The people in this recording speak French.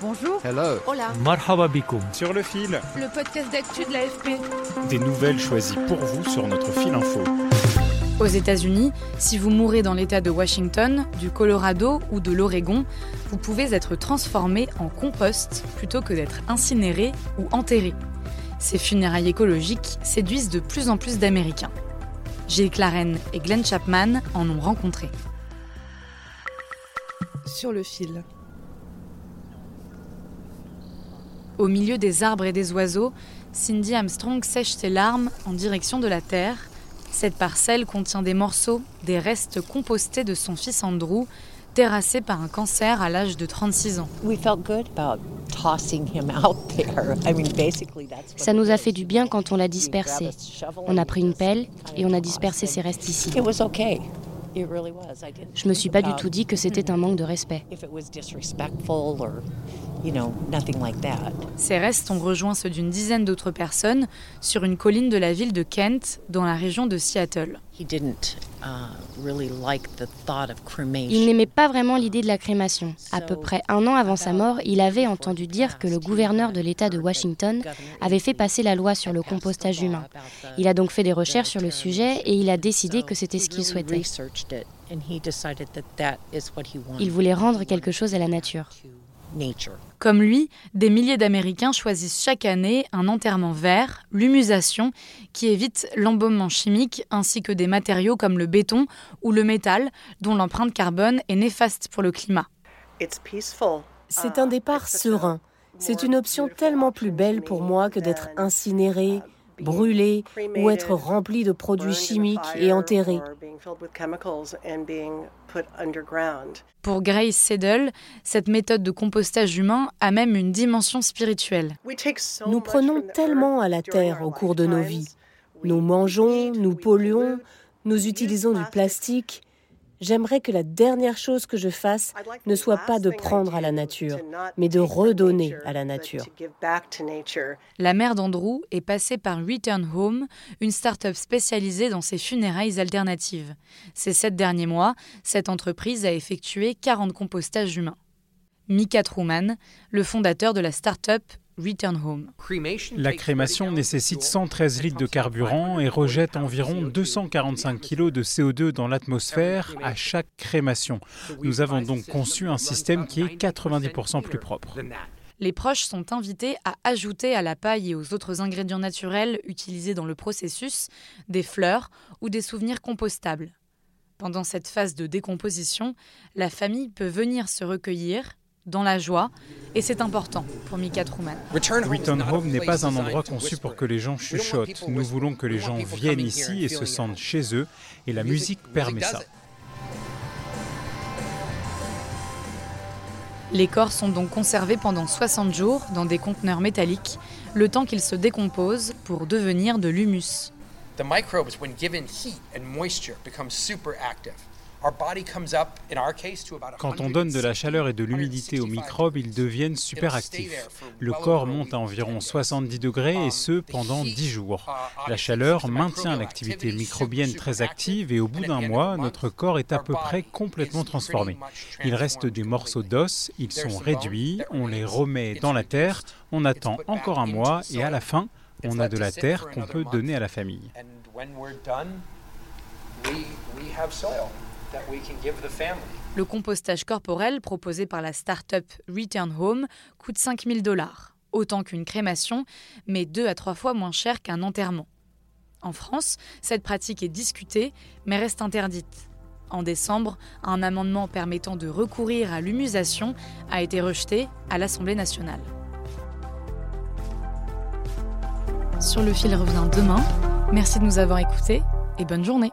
Bonjour. Hello. Hola. Marhaba bikoum. Sur le fil, Le podcast d'actu de l'AFP. des nouvelles choisies pour vous sur notre fil info. Aux États-Unis, si vous mourrez dans l'État de Washington, du Colorado ou de l'Oregon, vous pouvez être transformé en compost plutôt que d'être incinéré ou enterré. Ces funérailles écologiques séduisent de plus en plus d'Américains. Gilles Claren et Glenn Chapman en ont rencontré. Sur le fil. Au milieu des arbres et des oiseaux, Cindy Armstrong sèche ses larmes en direction de la terre. Cette parcelle contient des morceaux, des restes compostés de son fils Andrew, terrassé par un cancer à l'âge de 36 ans. Ça nous a fait du bien quand on l'a dispersé. On a pris une pelle et on a dispersé ses restes ici. Je me suis pas du tout dit que c'était un manque de respect. Ces restes ont rejoint ceux d'une dizaine d'autres personnes sur une colline de la ville de Kent, dans la région de Seattle. He didn't uh, really like the thought of Il n'aimait pas vraiment l'idée de la crémation. À peu près un an avant sa mort, il avait entendu dire que le gouverneur de l'État de Washington avait fait passer la loi sur le compostage humain. Il a donc fait des recherches sur le sujet et il a décidé que c'était ce qu'il souhaitait. Il voulait rendre quelque chose à la nature. Nature. Comme lui, des milliers d'Américains choisissent chaque année un enterrement vert, l'humusation, qui évite l'embaumement chimique ainsi que des matériaux comme le béton ou le métal, dont l'empreinte carbone est néfaste pour le climat. C'est un départ serein. C'est une option tellement plus belle pour moi que d'être incinéré, brûlé ou être rempli de produits chimiques et enterré. Pour Grace Seddle, cette méthode de compostage humain a même une dimension spirituelle. Nous prenons tellement à la terre au cours de nos vies. Nous mangeons, nous polluons, nous utilisons du plastique. J'aimerais que la dernière chose que je fasse ne soit pas de prendre à la nature, mais de redonner à la nature. La mère d'Andrew est passée par Return Home, une start-up spécialisée dans ces funérailles alternatives. Ces sept derniers mois, cette entreprise a effectué 40 compostages humains. Mika Truman, le fondateur de la start-up Return Home. La crémation nécessite 113 litres de carburant et rejette environ 245 kg de CO2 dans l'atmosphère à chaque crémation. Nous avons donc conçu un système qui est 90% plus propre. Les proches sont invités à ajouter à la paille et aux autres ingrédients naturels utilisés dans le processus des fleurs ou des souvenirs compostables. Pendant cette phase de décomposition, la famille peut venir se recueillir dans la joie, et c'est important pour Mika Truman. Return Home n'est pas un endroit conçu pour que les gens chuchotent. Nous voulons que les gens viennent ici et se sentent chez eux, et la musique permet ça. Les corps sont donc conservés pendant 60 jours dans des conteneurs métalliques, le temps qu'ils se décomposent pour devenir de l'humus. The microbes, when given heat and moisture, become super active. Quand on donne de la chaleur et de l'humidité aux microbes, ils deviennent super actifs. Le corps monte à environ 70 degrés et ce pendant 10 jours. La chaleur maintient l'activité microbienne très active et au bout d'un mois, notre corps est à peu près complètement transformé. Il reste des morceaux d'os, ils sont réduits, on les remet dans la terre, on attend encore un mois et à la fin, on a de la terre qu'on peut donner à la famille. Le compostage corporel proposé par la start-up Return Home coûte 5000 dollars, autant qu'une crémation, mais deux à trois fois moins cher qu'un enterrement. En France, cette pratique est discutée, mais reste interdite. En décembre, un amendement permettant de recourir à l'humusation a été rejeté à l'Assemblée nationale. Sur le fil revient demain. Merci de nous avoir écoutés et bonne journée.